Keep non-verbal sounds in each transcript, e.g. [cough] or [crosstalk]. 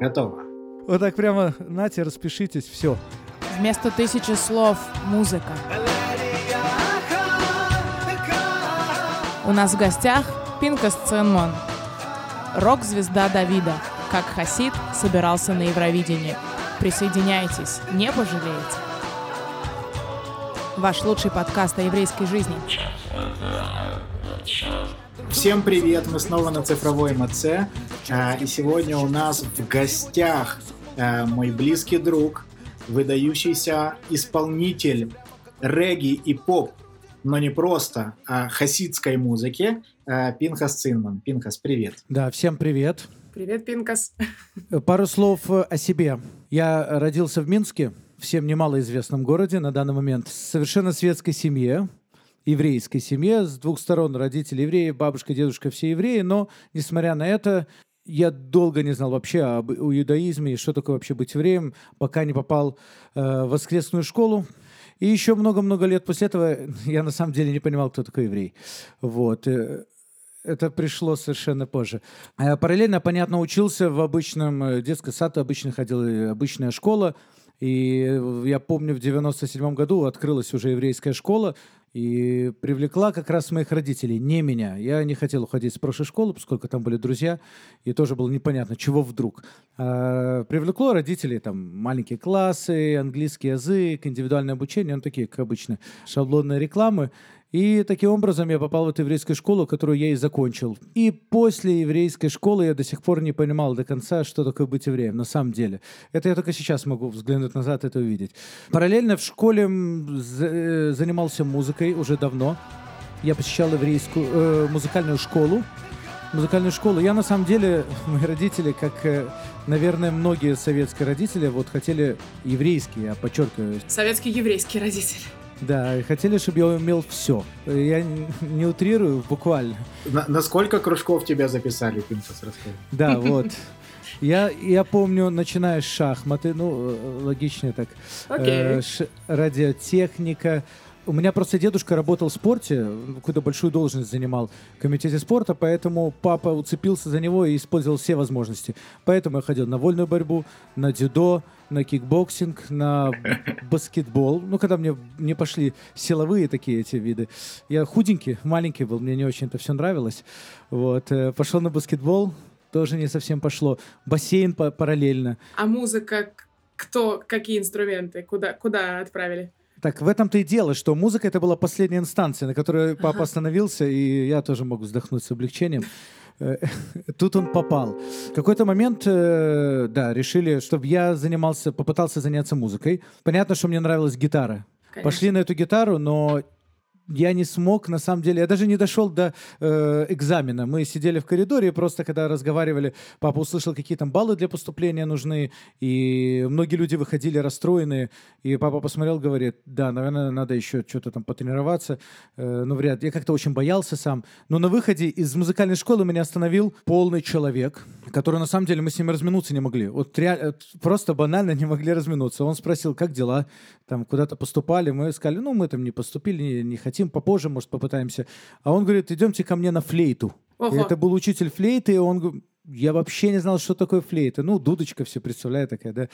Готово. Вот так прямо, нате, распишитесь, все. Вместо тысячи слов музыка. У нас в гостях Пинка Сценмон, рок-звезда Давида, как Хасид собирался на Евровидении. Присоединяйтесь, не пожалеете. Ваш лучший подкаст о еврейской жизни. Всем привет, мы снова на цифровой МЦ. А, и сегодня у нас в гостях а, мой близкий друг, выдающийся исполнитель регги и поп, но не просто, а хасидской музыки, а, Пинхас Цинман. Пинхас, привет. Да, всем привет. Привет, Пинкас. Пару слов о себе. Я родился в Минске, всем немалоизвестном городе на данный момент, в совершенно светской семье, еврейской семье, с двух сторон родители евреи, бабушка, дедушка все евреи, но, несмотря на это, я долго не знал вообще об иудаизме и что такое вообще быть евреем, пока не попал э, в воскресную школу. И еще много-много лет после этого я на самом деле не понимал, кто такой еврей. Вот. Э, это пришло совершенно позже. А параллельно, понятно, учился в обычном э, детском саду, обычно ходил обычная школа. И я помню, в 97 году открылась уже еврейская школа, и привлекла как раз моих родителей, не меня. Я не хотел уходить с прошлой школы, поскольку там были друзья, и тоже было непонятно, чего вдруг. А, привлекло родителей, там, маленькие классы, английский язык, индивидуальное обучение, ну, такие, как обычно, шаблонные рекламы. И таким образом я попал в эту еврейскую школу, которую я и закончил. И после еврейской школы я до сих пор не понимал до конца, что такое быть евреем на самом деле. Это я только сейчас могу взглянуть назад это увидеть. Параллельно в школе э, занимался музыкой уже давно. Я посещал еврейскую э, музыкальную школу. Музыкальную школу. Я на самом деле, [laughs] мои родители, как, э, наверное, многие советские родители, вот хотели еврейские, я подчеркиваю. Советские еврейские родители. Да, хотели, чтобы я умел все. Я не утрирую, буквально. На, на сколько кружков тебя записали, Пинцес, расскажи? Да, вот. Я, я помню, начиная с шахматы, ну, э, логичнее так, okay. э, ш, радиотехника, у меня просто дедушка работал в спорте, какую-то большую должность занимал в комитете спорта, поэтому папа уцепился за него и использовал все возможности. Поэтому я ходил на вольную борьбу, на дзюдо, на кикбоксинг, на [laughs] баскетбол. Ну, когда мне не пошли силовые такие эти виды. Я худенький, маленький был, мне не очень это все нравилось. Вот. Э, пошел на баскетбол, тоже не совсем пошло. Бассейн параллельно. А музыка, кто, какие инструменты, куда, куда отправили? Так, в этом-то и дело, что музыка это была последняя инстанция, на которой папа остановился, и я тоже могу вздохнуть с облегчением. Э, [laughs] тут он попал. В какой-то момент, э, да, решили, чтобы я занимался, попытался заняться музыкой. Понятно, что мне нравилась гитара. Конечно. Пошли на эту гитару, но я не смог, на самом деле, я даже не дошел до э, экзамена. Мы сидели в коридоре, просто когда разговаривали, папа услышал, какие там баллы для поступления нужны, и многие люди выходили расстроенные, и папа посмотрел, говорит, да, наверное, надо еще что-то там потренироваться, э, ну, вряд Я как-то очень боялся сам. Но на выходе из музыкальной школы меня остановил полный человек, который, на самом деле, мы с ним разминуться не могли. Вот реально, просто банально не могли разминуться. Он спросил, как дела, там куда-то поступали, мы сказали, ну, мы там не поступили, не, хотим хотим, попозже, может, попытаемся. А он говорит, идемте ко мне на флейту. Ого. И это был учитель флейты, и он я вообще не знал, что такое флейта. Ну, дудочка все представляет такая, да.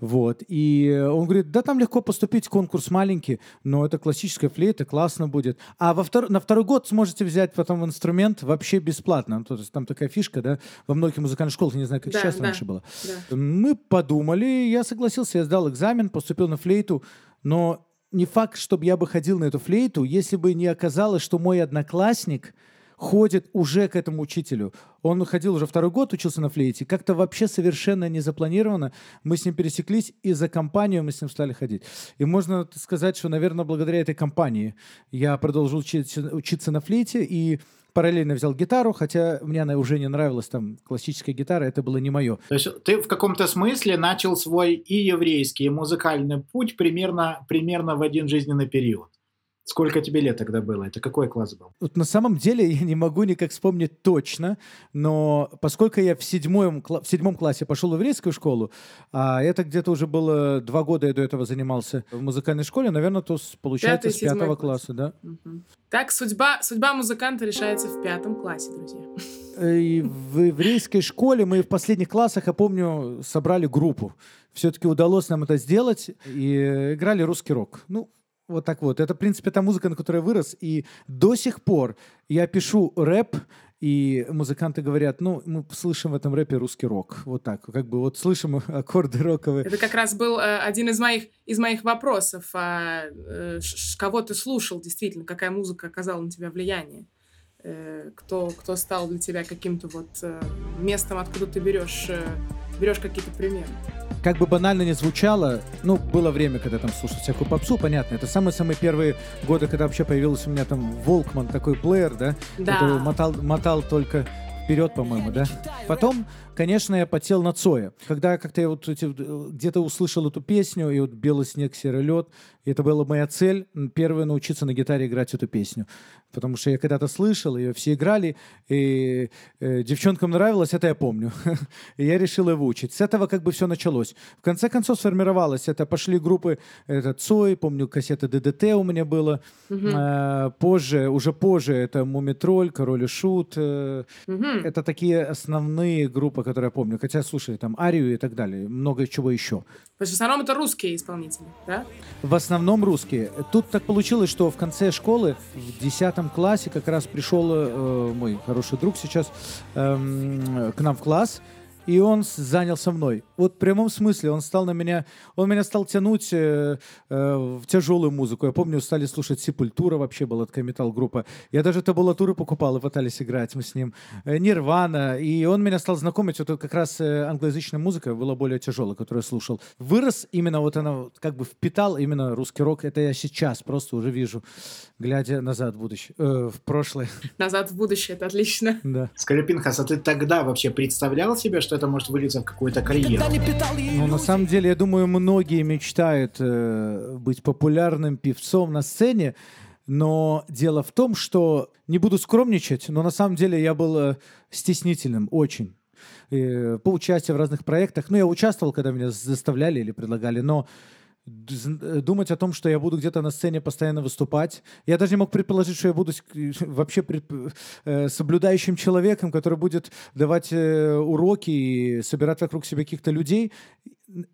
Вот. И он говорит, да там легко поступить, конкурс маленький, но это классическая флейта, классно будет. А во втор... на второй год сможете взять потом инструмент вообще бесплатно. Ну, то есть там такая фишка, да, во многих музыкальных школах, не знаю, как да, сейчас да, раньше было. Да. Мы подумали, я согласился, я сдал экзамен, поступил на флейту, но не факт, чтобы я бы ходил на эту флейту, если бы не оказалось, что мой одноклассник ходит уже к этому учителю. Он ходил уже второй год, учился на флейте. Как-то вообще совершенно не запланировано. Мы с ним пересеклись, и за компанию мы с ним стали ходить. И можно сказать, что, наверное, благодаря этой компании я продолжил учиться, на флейте, и параллельно взял гитару, хотя мне она уже не нравилась, там, классическая гитара, это было не мое. То есть ты в каком-то смысле начал свой и еврейский, и музыкальный путь примерно, примерно в один жизненный период. Сколько тебе лет тогда было? Это какой класс был? Вот на самом деле я не могу никак вспомнить точно, но поскольку я в седьмом, в седьмом классе пошел в еврейскую школу, а это где-то уже было два года я до этого занимался в музыкальной школе, наверное, то получается Пятый, с пятого класс. класса, да. Угу. Так судьба, судьба музыканта решается в пятом классе, друзья. и в еврейской школе мы в последних классах, я помню, собрали группу. Все-таки удалось нам это сделать и играли русский рок. Ну, вот так вот. Это, в принципе, та музыка, на которой я вырос. И до сих пор я пишу рэп, и музыканты говорят, ну, мы слышим в этом рэпе русский рок. Вот так. Как бы вот слышим [laughs] аккорды роковые. Это как раз был э, один из моих, из моих вопросов. А, э, кого ты слушал действительно? Какая музыка оказала на тебя влияние? Э, кто, кто стал для тебя каким-то вот э, местом, откуда ты берешь, э, берешь какие-то примеры? как бы банально не звучало, ну, было время, когда там слушал всякую попсу, понятно. Это самые-самые первые годы, когда вообще появился у меня там Волкман, такой плеер, да? Да. Который мотал, мотал только вперед, по-моему, да? Потом, конечно, я потел на Цоя. Когда как-то я вот где-то услышал эту песню, и вот «Белый снег, серый лед», и это была моя цель, первая научиться на гитаре играть эту песню. Потому что я когда-то слышал, ее все играли, и э, девчонкам нравилось, это я помню. [laughs] и я решил ее выучить. С этого как бы все началось. В конце концов сформировалось. Это пошли группы, это Цой, помню, кассета ДДТ у меня было. Э, позже, уже позже, это Мумитроль, Король и Шут. Э, Это такие основные группы, которые я помню. Хотя, слушай, там Арию и так далее, много чего еще. То есть в основном это русские исполнители, да? В основном русские. Тут так получилось, что в конце школы, в 10 классе, как раз пришел э, мой хороший друг сейчас э, к нам в класс, и он занялся мной. Вот в прямом смысле он стал на меня, он меня стал тянуть э, э, в тяжелую музыку. Я помню, стали слушать Сепультура, вообще была такая метал-группа. Я даже табулатуры покупал и пытались играть мы с ним. Э, Нирвана. И он меня стал знакомить, вот как раз э, англоязычная музыка была более тяжелая, которую я слушал. Вырос именно вот она, как бы впитал именно русский рок. Это я сейчас просто уже вижу, глядя назад в будущее, э, в прошлое. Назад в будущее, это отлично. Да. Скажи, Пинхас, а ты тогда вообще представлял себе, что это может вылиться в какую-то карьеру? Ну, на самом деле, я думаю, многие мечтают э, быть популярным певцом на сцене, но дело в том, что не буду скромничать, но на самом деле я был э, стеснительным очень э, по участию в разных проектах. Ну, я участвовал, когда меня заставляли или предлагали, но думать о том, что я буду где-то на сцене постоянно выступать. Я даже не мог предположить, что я буду [laughs] вообще э, соблюдающим человеком, который будет давать э, уроки и собирать вокруг себя каких-то людей.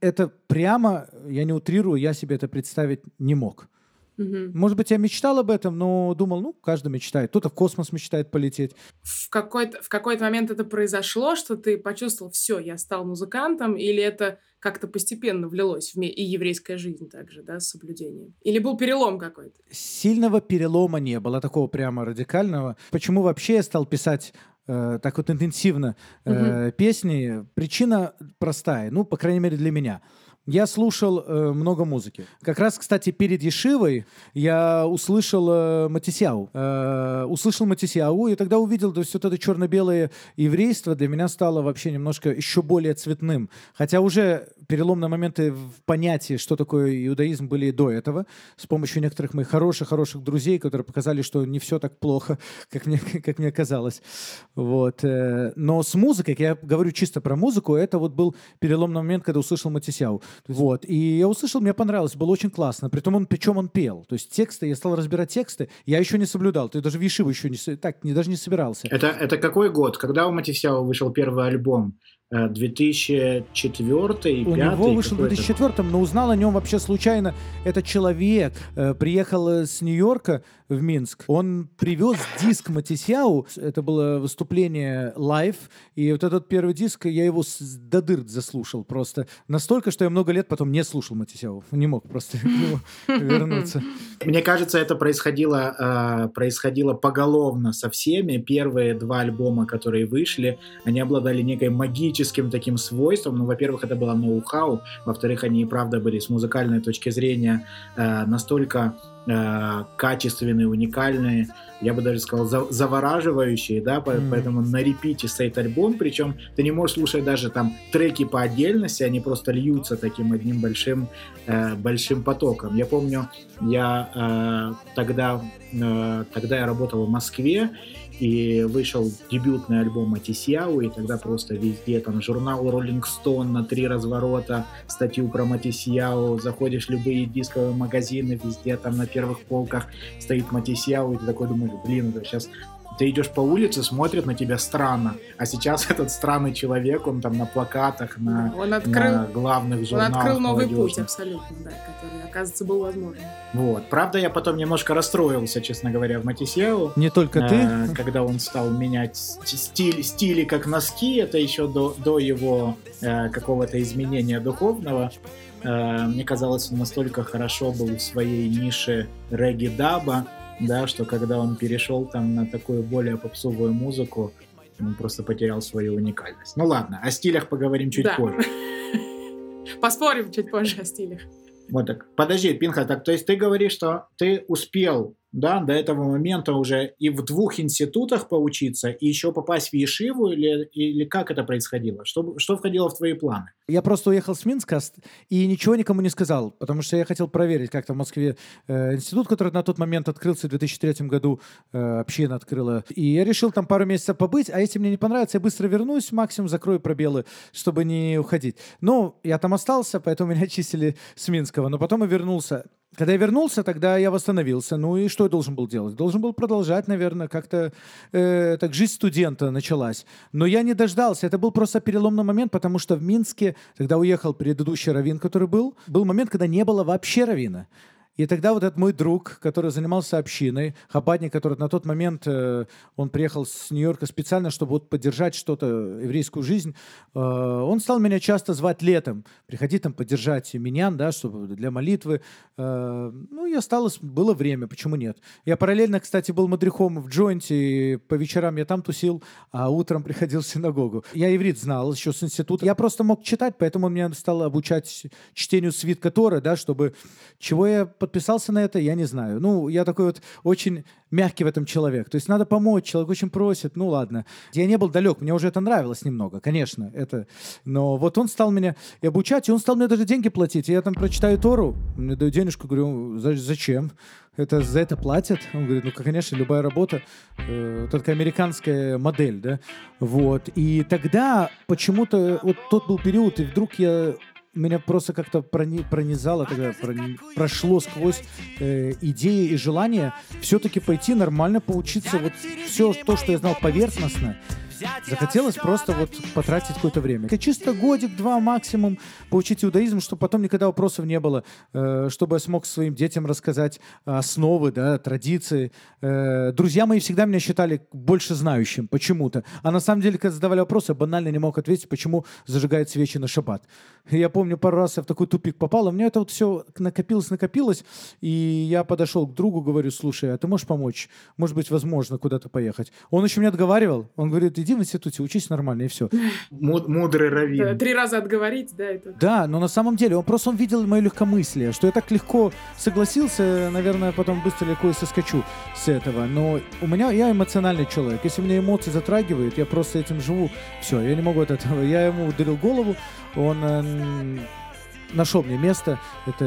Это прямо, я не утрирую, я себе это представить не мог. Мгм. Может быть, я мечтал об этом, но думал, ну, каждый мечтает. Кто-то в космос мечтает полететь. В какой-то, в какой-то момент это произошло, что ты почувствовал, все, я стал музыкантом, или это как-то постепенно влилось в и еврейская жизнь также, да, с соблюдением? Или был перелом какой-то? Сильного перелома не было, такого прямо радикального. Почему вообще я стал писать э, так вот интенсивно э, песни? Причина простая, ну, по крайней мере, для меня. Я слушал э, много музыки. Как раз, кстати, перед Ешивой я услышал э, Матисяу. Э, услышал Матисяу, и тогда увидел, то есть вот это черно-белое еврейство для меня стало вообще немножко еще более цветным. Хотя уже переломные моменты в понятии, что такое иудаизм, были и до этого. С помощью некоторых моих хороших-хороших друзей, которые показали, что не все так плохо, [laughs] как мне, [laughs] как мне казалось. Вот. э. Но с музыкой, я говорю чисто про музыку, это вот был переломный момент, когда услышал Матисяу. Вот. И я услышал, мне понравилось, было очень классно. Притом он, причем он пел. То есть тексты, я стал разбирать тексты, я еще не соблюдал. Ты даже в Ешиву еще не, так, не, даже не собирался. Это, это какой год? Когда у Матисяо вышел первый альбом? Э, 2004 У 5 него вышел в 2004 но узнал о нем вообще случайно. Это человек э, приехал э, с Нью-Йорка в Минск. Он привез диск Матисяу. Это было выступление live. И вот этот первый диск, я его с до дыр заслушал просто. Настолько, что я много лет потом не слушал Матисяу. Не мог просто к нему [laughs] вернуться. Мне кажется, это происходило, э, происходило поголовно со всеми. Первые два альбома, которые вышли, они обладали некой магическим таким свойством. Ну, во-первых, это было ноу-хау. Во-вторых, они и правда были с музыкальной точки зрения э, настолько э, качественные, уникальные, я бы даже сказал, за- завораживающие, да, по- Мгм. поэтому на репите стоит альбом, причем ты не можешь слушать даже там треки по отдельности, они просто льются таким одним большим, э, большим потоком. Я помню, я э, тогда, э, тогда я работал в Москве, и вышел дебютный альбом Матисьяу, и тогда просто везде, там, журнал Rolling Stone на три разворота, статью про Матисьяу, заходишь в любые дисковые магазины, везде там на первых полках стоит Матисьяу, и ты такой думаешь, блин, это сейчас ты идешь по улице, смотрят на тебя странно. А сейчас [laughs] этот странный человек, он там на плакатах, на, Он открыл, на главных он журналах открыл новый путь абсолютно, да, который, оказывается, был возможен. Вот. Правда, я потом немножко расстроился, честно говоря, в Матисеу. Не только ты. Э, когда он стал менять ст- стиль, стили как носки, это еще до, до его э, какого-то изменения духовного. Э, мне казалось, он настолько хорошо был в своей нише регги-даба, да, что когда он перешел там на такую более попсовую музыку, он просто потерял свою уникальность. Ну ладно, о стилях поговорим чуть Да. позже. [laughs] Поспорим чуть позже о стилях. Вот так. Подожди, Пинха, так то есть ты говоришь, что ты успел, да, до этого момента уже и в двух институтах поучиться, и еще попасть в Ешиву, или, или как это происходило? Что, что входило в твои планы? Я просто уехал с Минска с- и ничего никому не сказал, потому что я хотел проверить, как там в Москве э, институт, который на тот момент открылся в 2003 году, э, община открыла. И я решил там пару месяцев побыть, а если мне не понравится, я быстро вернусь, максимум закрою пробелы, чтобы не уходить. Ну, я там остался, поэтому меня [laughs] чистили с Минского, но потом я вернулся. Когда я вернулся, тогда я восстановился. Ну и что я должен был делать? Должен был продолжать, наверное, как-то э, так жизнь студента началась. Но я не дождался. Это был просто переломный момент, потому что в Минске, когда уехал предыдущий раввин, который был, был момент, когда не было вообще равина. И тогда вот этот мой друг, который занимался общиной, хабадник, который на тот момент, э, он приехал с Нью-Йорка специально, чтобы вот поддержать что-то, еврейскую жизнь, э, он стал меня часто звать летом, приходи там поддержать минян, да, чтобы для молитвы. Э, ну, я стал, было время, почему нет. Я параллельно, кстати, был мадрихом в Джойнте, и по вечерам я там тусил, а утром приходил в синагогу. Я иврит знал еще с института. Я просто мог читать, поэтому меня стало обучать чтению свитка Торы, да, чтобы... Чего я подписался на это, я не знаю. Ну, я такой вот очень мягкий в этом человек. То есть надо помочь, человек очень просит, ну ладно. Я не был далек, мне уже это нравилось немного, конечно, это... Но вот он стал меня и обучать, и он стал мне даже деньги платить. Я там прочитаю Тору, мне дают денежку, говорю, «За- зачем? Это за это платят? Он говорит, ну, конечно, любая работа, э, такая американская модель, да, вот. И тогда почему-то вот тот был период, и вдруг я меня просто как-то прони- пронизало, тогда прони- прошло сквозь э, идеи и желание все-таки пойти нормально поучиться. Вот все то, что я знал поверхностно, захотелось просто вот потратить какое-то время. Это чисто годик-два максимум поучить иудаизм, чтобы потом никогда вопросов не было, э, чтобы я смог своим детям рассказать основы, да, традиции. Э, друзья мои всегда меня считали больше знающим почему-то. А на самом деле, когда задавали вопросы, я банально не мог ответить, почему зажигают свечи на шаббат. Я помню, пару раз я в такой тупик попал, а у меня это вот все накопилось, накопилось, и я подошел к другу, говорю, слушай, а ты можешь помочь? Может быть, возможно, куда-то поехать. Он еще меня отговаривал, он говорит, иди в институте, учись нормально, и все. Му- Мудрый Да, раввин. Три раза отговорить, да, это... Да, но на самом деле он просто он видел мое легкомыслие, что я так легко согласился, наверное, потом быстро легко и соскочу с этого. Но у меня я эмоциональный человек. Если меня эмоции затрагивают, я просто этим живу. Все, я не могу от этого. Я ему ударил голову, он э, нашел мне место. Это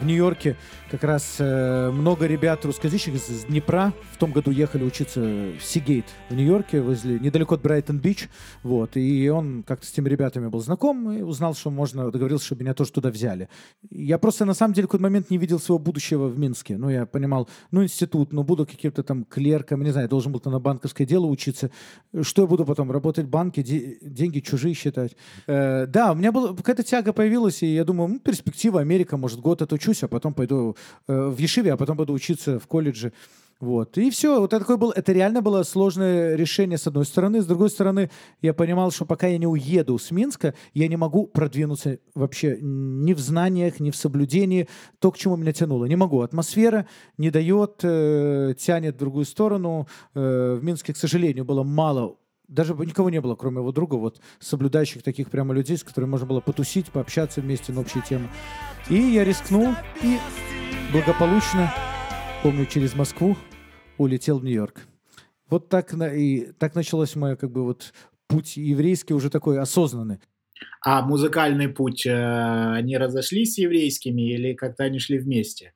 в Нью-Йорке как раз э, много ребят русскоязычных из Днепра в том году ехали учиться в Сигейт в Нью-Йорке, возле, недалеко от Брайтон-Бич. Вот, и он как-то с теми ребятами был знаком и узнал, что можно, договорился, чтобы меня тоже туда взяли. Я просто на самом деле в какой-то момент не видел своего будущего в Минске. Ну, я понимал, ну, институт, ну, буду каким-то там клерком, не знаю, должен был там на банковское дело учиться. Что я буду потом, работать в банке, де- деньги чужие считать? Э, да, у меня была какая-то тяга появилась, и я думаю, ну, перспектива, Америка, может, год отучусь, а потом пойду э, в Ешиве, а потом буду учиться в колледже. Вот. И все. Вот это, такое было, это реально было сложное решение с одной стороны. С другой стороны, я понимал, что пока я не уеду с Минска, я не могу продвинуться вообще ни в знаниях, ни в соблюдении. То, к чему меня тянуло. Не могу. Атмосфера не дает, э, тянет в другую сторону. Э, в Минске, к сожалению, было мало даже бы никого не было, кроме его друга, вот соблюдающих таких прямо людей, с которыми можно было потусить, пообщаться вместе на общие темы. И я рискнул и благополучно, помню, через Москву улетел в Нью-Йорк. Вот так, и так началось мой как бы вот путь еврейский уже такой осознанный. А музыкальный путь, э, они разошлись с еврейскими или как-то они шли вместе?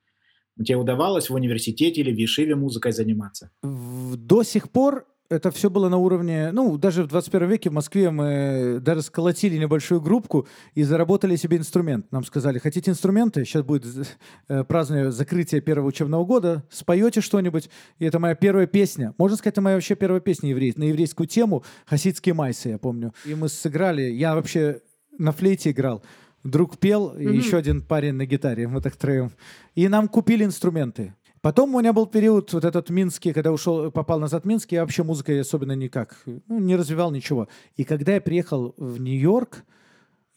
Тебе удавалось в университете или в Ешиве музыкой заниматься? До сих пор это все было на уровне, ну, даже в 21 веке в Москве мы даже сколотили небольшую группку и заработали себе инструмент. Нам сказали, хотите инструменты? Сейчас будет э, празднование закрытия первого учебного года, споете что-нибудь. И это моя первая песня. Можно сказать, это моя вообще первая песня еврей, на еврейскую тему «Хасидские майсы», я помню. И мы сыграли, я вообще на флейте играл. Друг пел, mm-hmm. и еще один парень на гитаре, мы так троем. И нам купили инструменты. Потом у меня был период вот этот Минский, когда ушел, попал назад в Минск, я вообще музыкой особенно никак, ну, не развивал ничего. И когда я приехал в Нью-Йорк,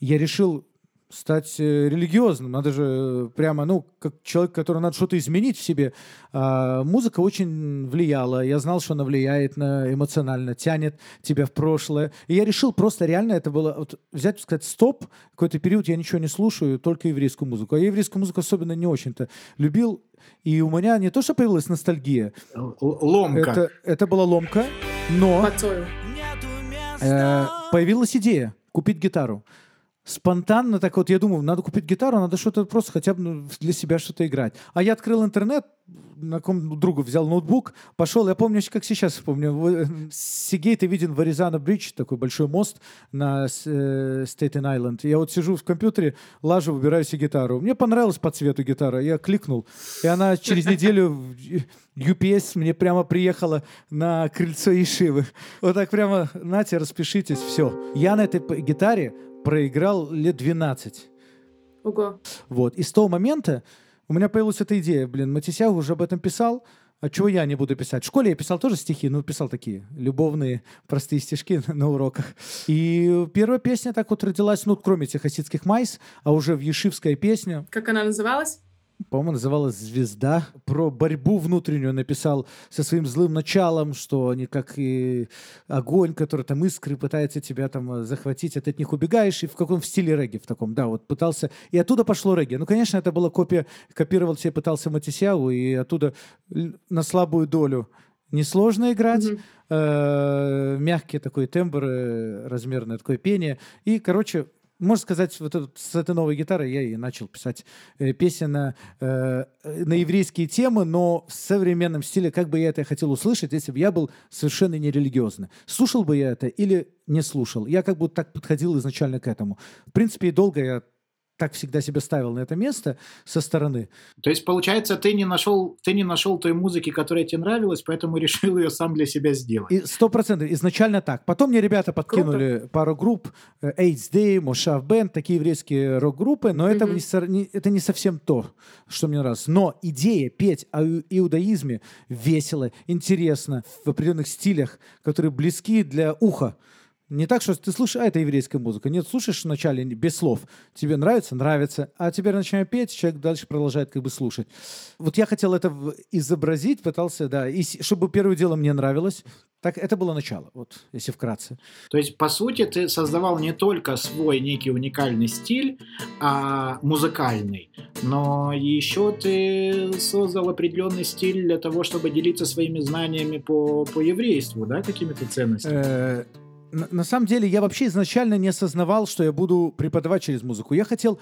я решил стать э, религиозным. Надо же э, прямо, ну, как человек, который надо что-то изменить в себе. А, музыка очень влияла. Я знал, что она влияет на эмоционально, тянет тебя в прошлое. И я решил просто реально это было вот, взять, сказать, стоп, какой-то период я ничего не слушаю, только еврейскую музыку. А еврейскую музыку особенно не очень-то любил. И у меня не то, что появилась ностальгия. Ломка. Это, это была ломка, но э, появилась идея купить гитару спонтанно так вот, я думаю, надо купить гитару, надо что-то просто хотя бы ну, для себя что-то играть. А я открыл интернет, на ком другу взял ноутбук, пошел, я помню, как сейчас помню, Сигей, ты виден в Аризана Бридж, такой большой мост на Стейтен э, Айленд. Я вот сижу в компьютере, лажу, выбираю себе гитару. Мне понравилась по цвету гитара, я кликнул, и она через неделю UPS мне прямо приехала на крыльцо Ишивы. Вот так прямо, нате, распишитесь, все. Я на этой гитаре проиграл лет 12. Ого. Вот. И с того момента у меня появилась эта идея, блин, Матисяу уже об этом писал, а чего я не буду писать? В школе я писал тоже стихи, ну, писал такие любовные, простые стишки [laughs] на уроках. И первая песня так вот родилась, ну, кроме тех хасидских майс, а уже в ешивская песня. Как она называлась? По-моему, называлась «Звезда». Про борьбу внутреннюю написал со своим злым началом, что они как и огонь, который там искры пытается тебя там э, захватить, а ты от них убегаешь, и в каком в стиле регги в таком, да, вот пытался. И оттуда пошло регги. Ну, конечно, это была копия, копировал себе, пытался Матисяу, и оттуда на слабую долю несложно играть, mm-hmm. э, мягкий такой тембр, э, размерное такое пение. И, короче, можно сказать, вот с этой новой гитарой я и начал писать э, песни на, э, на еврейские темы, но в современном стиле, как бы я это хотел услышать, если бы я был совершенно нерелигиозный. Слушал бы я это или не слушал? Я как бы так подходил изначально к этому. В принципе, и долго я так всегда себя ставил на это место со стороны. То есть, получается, ты не нашел, ты не нашел той музыки, которая тебе нравилась, поэтому решил ее сам для себя сделать. Сто процентов. Изначально так. Потом мне ребята подкинули Круто. пару групп. Э, AIDS Day, Мошав Бенд, такие еврейские рок-группы, но mm-hmm. это, не, это не совсем то, что мне нравилось. Но идея петь о иудаизме весело, интересно, в определенных стилях, которые близки для уха. Не так, что ты слушаешь, а это еврейская музыка. Нет, слушаешь вначале без слов. Тебе нравится? Нравится. А теперь начинаем петь, человек дальше продолжает как бы слушать. Вот я хотел это изобразить, пытался, да, и чтобы первое дело мне нравилось. Так это было начало, вот, если вкратце. То есть, по сути, ты создавал не только свой некий уникальный стиль, а музыкальный, но еще ты создал определенный стиль для того, чтобы делиться своими знаниями по, по еврейству, да, какими-то ценностями? На, на самом деле я вообще изначально не осознавал, что я буду преподавать через музыку. Я хотел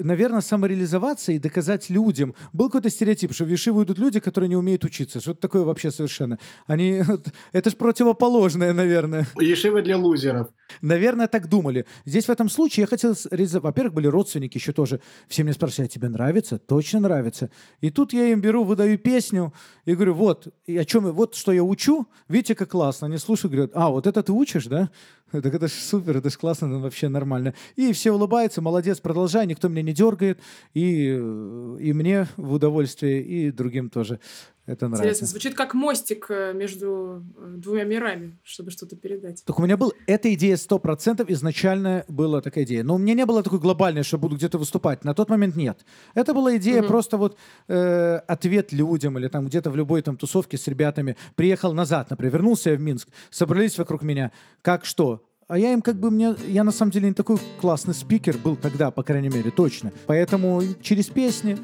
наверное, самореализоваться и доказать людям. Был какой-то стереотип, что в Ешиву идут люди, которые не умеют учиться. Что-то такое вообще совершенно. Они... [laughs] Это же противоположное, наверное. Ешива для лузеров. Наверное, так думали. Здесь в этом случае я хотел... Во-первых, были родственники еще тоже. Все мне спрашивали, а тебе нравится? Точно нравится. И тут я им беру, выдаю песню и говорю, вот, и о чем, вот что я учу. Видите, как классно. Они слушают, говорят, а, вот это ты учишь, да? [laughs] Так это же супер, это же классно, это вообще нормально. И все улыбаются, молодец, продолжай, никто меня не дергает. И, и мне в удовольствие, и другим тоже это нравится. Интересно, звучит как мостик э, между э, двумя мирами, чтобы что-то передать. Так у меня был, эта идея 100% изначально была такая идея. Но у меня не было такой глобальной, что буду где-то выступать. На тот момент нет. Это была идея угу. просто вот э, ответ людям или там где-то в любой там тусовке с ребятами. Приехал назад, например, вернулся я в Минск, собрались вокруг меня. Как что? А я им как бы мне... Я на самом деле не такой классный спикер был тогда, по крайней мере, точно. Поэтому через песни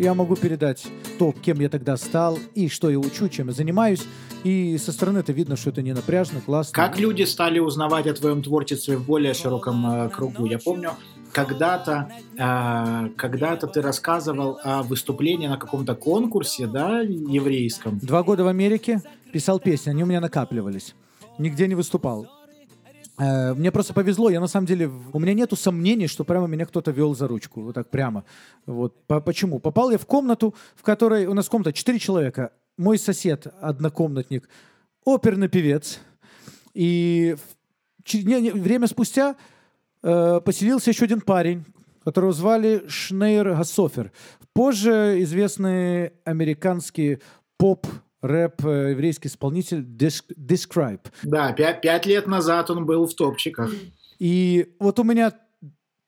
я могу передать то, кем я тогда стал, и что я учу, чем я занимаюсь. И со стороны это видно, что это не напряжно, классно. Как люди стали узнавать о твоем творчестве в более широком э, кругу? Я помню, когда-то, э, когда-то ты рассказывал о выступлении на каком-то конкурсе, да, еврейском. Два года в Америке писал песни, они у меня накапливались. Нигде не выступал. Э, мне просто повезло, я на самом деле, у меня нету сомнений, что прямо меня кто-то вел за ручку, вот так прямо. Вот. Почему? Попал я в комнату, в которой, у нас комната 4 человека, мой сосед, однокомнатник, оперный певец, и время спустя э, поселился еще один парень, которого звали Шнейр Гасофер. Позже известный американский поп рэп э, еврейский исполнитель Describe. Да, пять, пять лет назад он был в топчиках. И вот у меня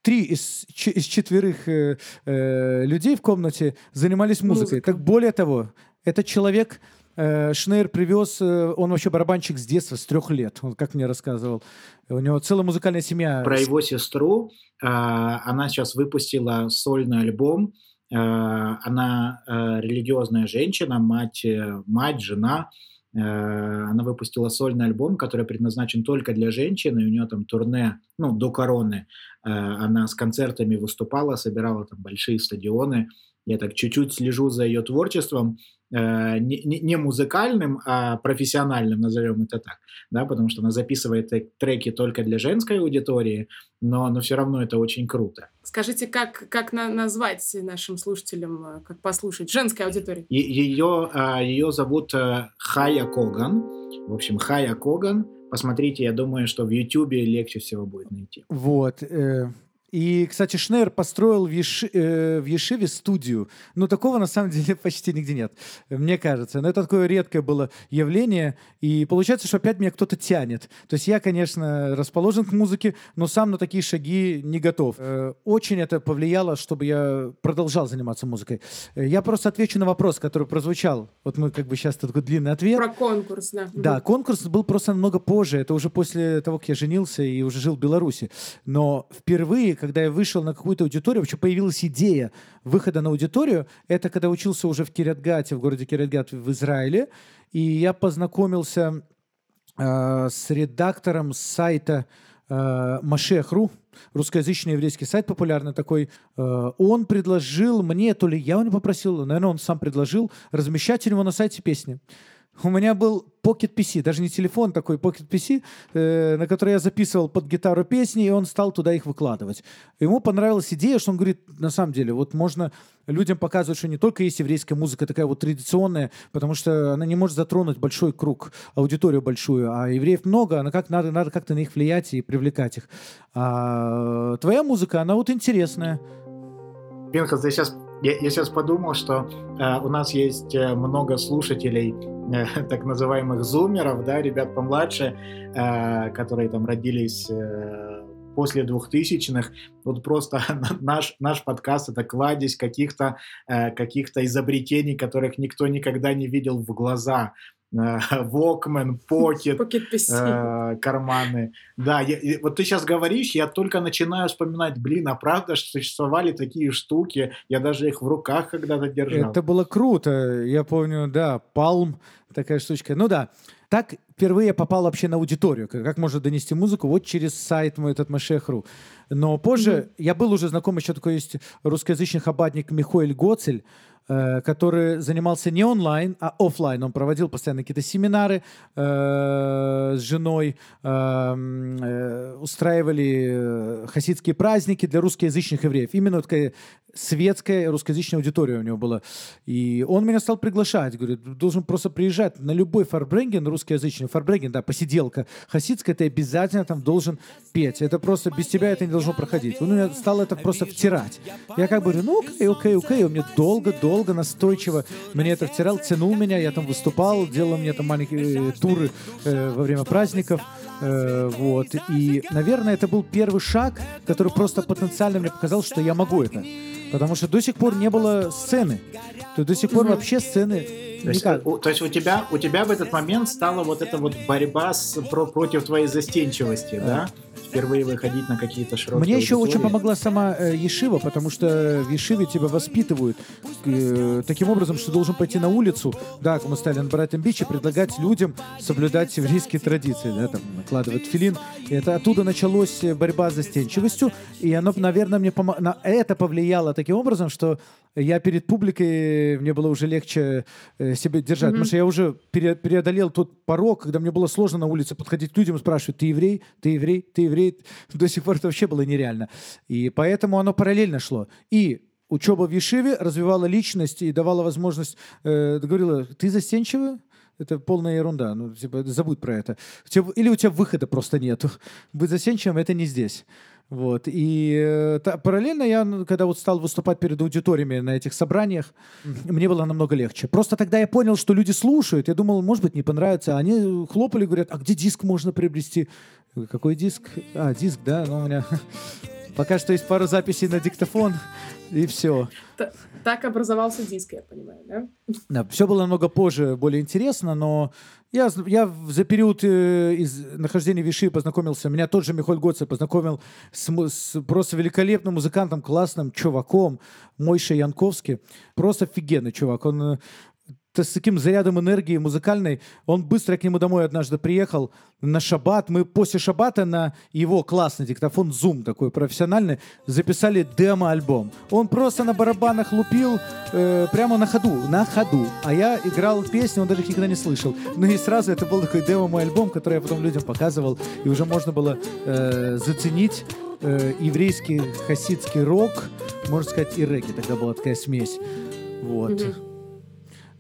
три из, из четверых э, э, людей в комнате занимались музыкой. Музыка. Так более того, этот человек э, Шнейр привез, э, он вообще барабанщик с детства, с трех лет, он как мне рассказывал. У него целая музыкальная семья. Про его сестру, э, она сейчас выпустила сольный альбом, она э, религиозная женщина, мать, э, мать, жена. Она выпустила сольный альбом, который предназначен только для женщин, и у нее там турне, ну, до короны. Она с концертами выступала, собирала там большие стадионы. Я так чуть-чуть слежу за ее творчеством. Э, не, не музыкальным, а профессиональным, назовем это так, да, потому что она записывает треки только для женской аудитории, но, но все равно это очень круто. Скажите, как, как на, назвать нашим слушателям, э, как послушать женской аудитории? Ее, ее а, зовут э, Хая Коган, в общем, Хая Коган, посмотрите, я думаю, что в Ютубе легче всего будет найти. Вот, и, кстати, Шнейр построил в, Еши, э, в Ешиве студию. Но такого на самом [laughs] деле почти нигде нет, мне кажется. Но это такое редкое было явление. И получается, что опять меня кто-то тянет. То есть я, конечно, расположен к музыке, но сам на такие шаги не готов. Э, очень это повлияло, чтобы я продолжал заниматься музыкой. Э, я просто отвечу на вопрос, который прозвучал. Вот мы как бы сейчас такой длинный ответ. Про конкурс, да. Да, конкурс был просто намного позже. Это уже после того, как я женился и уже жил в Беларуси. Но впервые, когда я вышел на какую-то аудиторию, вообще появилась идея выхода на аудиторию. Это когда учился уже в Кириатгате, в городе Кириатгат в Израиле. И я познакомился э, с редактором сайта э, Машех.ру, русскоязычный еврейский сайт популярный такой. Э, он предложил мне, то ли я у него попросил, наверное, он сам предложил, размещать у него на сайте песни. У меня был Pocket PC, даже не телефон такой, Pocket PC, э, на который я записывал под гитару песни, и он стал туда их выкладывать. Ему понравилась идея, что он говорит, на самом деле, вот можно людям показывать, что не только есть еврейская музыка такая вот традиционная, потому что она не может затронуть большой круг, аудиторию большую, а евреев много, она как надо, надо как-то на них влиять и привлекать их. А твоя музыка, она вот интересная. Пинхас, ты сейчас я, я сейчас подумал, что э, у нас есть э, много слушателей, э, [laughs] так называемых зумеров, да, ребят помладше, э, которые там родились э, после двухтысячных. Вот просто [laughs] наш, наш подкаст — это кладезь каких-то э, каких изобретений, которых никто никогда не видел в глаза. [laughs] Walkman, Pocket, Pocket э, карманы. Да, я, вот ты сейчас говоришь, я только начинаю вспоминать, блин, а правда, что существовали такие штуки, я даже их в руках когда-то держал. Это было круто, я помню, да, Palm, такая штучка. Ну да, так впервые я попал вообще на аудиторию, как можно донести музыку, вот через сайт мой этот Машех.ру. Но позже mm-hmm. я был уже знаком, еще такой есть русскоязычный хабадник Михоэль Гоцель, Э, который занимался не онлайн, а офлайн. Он проводил постоянно какие-то семинары э, с женой, эм, э, устраивали э, хасидские праздники для русскоязычных евреев. Именно такая светская русскоязычная аудитория у него была. И он меня стал приглашать. Говорит, должен просто приезжать на любой фарбренген русскоязычный. Фарбренген, да, посиделка хасидская, ты обязательно там должен петь. Это просто без тебя это не должно проходить. Он меня стал это просто втирать. Я как бы говорю, ну окей, окей, окей. Он мне долго-долго долго, настойчиво мне это втирал, тянул меня, я там выступал, делал мне там маленькие э, туры э, во время праздников. Э, вот. И, наверное, это был первый шаг, который просто потенциально мне показал, что я могу это. Потому что до сих пор не было сцены. То до сих пор вообще сцены то есть, у, то есть у тебя у тебя в этот момент стала вот эта вот борьба с, про, против твоей застенчивости, да? да? Впервые выходить на какие-то широкие Мне еще очень помогла сама э, Ешива, потому что в Ешиве тебя воспитывают э, таким образом, что ты должен пойти на улицу, да, как мы стали на Брайтон Бич, и предлагать людям соблюдать еврейские традиции, да, там, накладывать филин. И это оттуда началась э, борьба с застенчивостью, и оно, наверное, мне помо... на это повлияло таким образом, что я перед публикой, мне было уже легче э, себя держать, потому что я уже пере- преодолел тот порог, когда мне было сложно на улице подходить к людям и спрашивать, ты еврей, ты еврей, ты еврей. [laughs] До сих пор это вообще было нереально. И поэтому оно параллельно шло. И учеба в Ешиве развивала личность и давала возможность, э, говорила, ты застенчивый? Это полная ерунда. Ну, типа, забудь про это. Или у тебя выхода просто нету. Быть застенчивым — это не здесь. Вот. И э, та- параллельно я, ну, когда вот стал выступать перед аудиториями на этих собраниях, мне было намного легче. Просто тогда я понял, что люди слушают. Я думал, может быть, не понравится. Они хлопали, говорят, а где диск можно приобрести? Какой диск? А, диск, да, ну у меня... [laughs] Пока что есть пару записей на диктофон, и все. Т- Так образовался диск, я понимаю, да? Да, все было намного позже, более интересно, но я, я за период э, из нахождения в Виши познакомился, меня тот же Михоль Гоце познакомил с, с просто великолепным музыкантом, классным чуваком, Мойша Янковский. Просто офигенный чувак. Он э, с таким зарядом энергии музыкальной. Он быстро к нему домой однажды приехал на шаббат. Мы после шаббата на его классный диктофон Zoom такой профессиональный записали демо-альбом. Он просто на барабанах лупил э, прямо на ходу, на ходу. А я играл песни, он даже их никогда не слышал. Ну и сразу это был такой демо-мой альбом, который я потом людям показывал. И уже можно было э, заценить э, еврейский хасидский рок, можно сказать, и регги. Тогда была такая смесь. Вот. Мгм.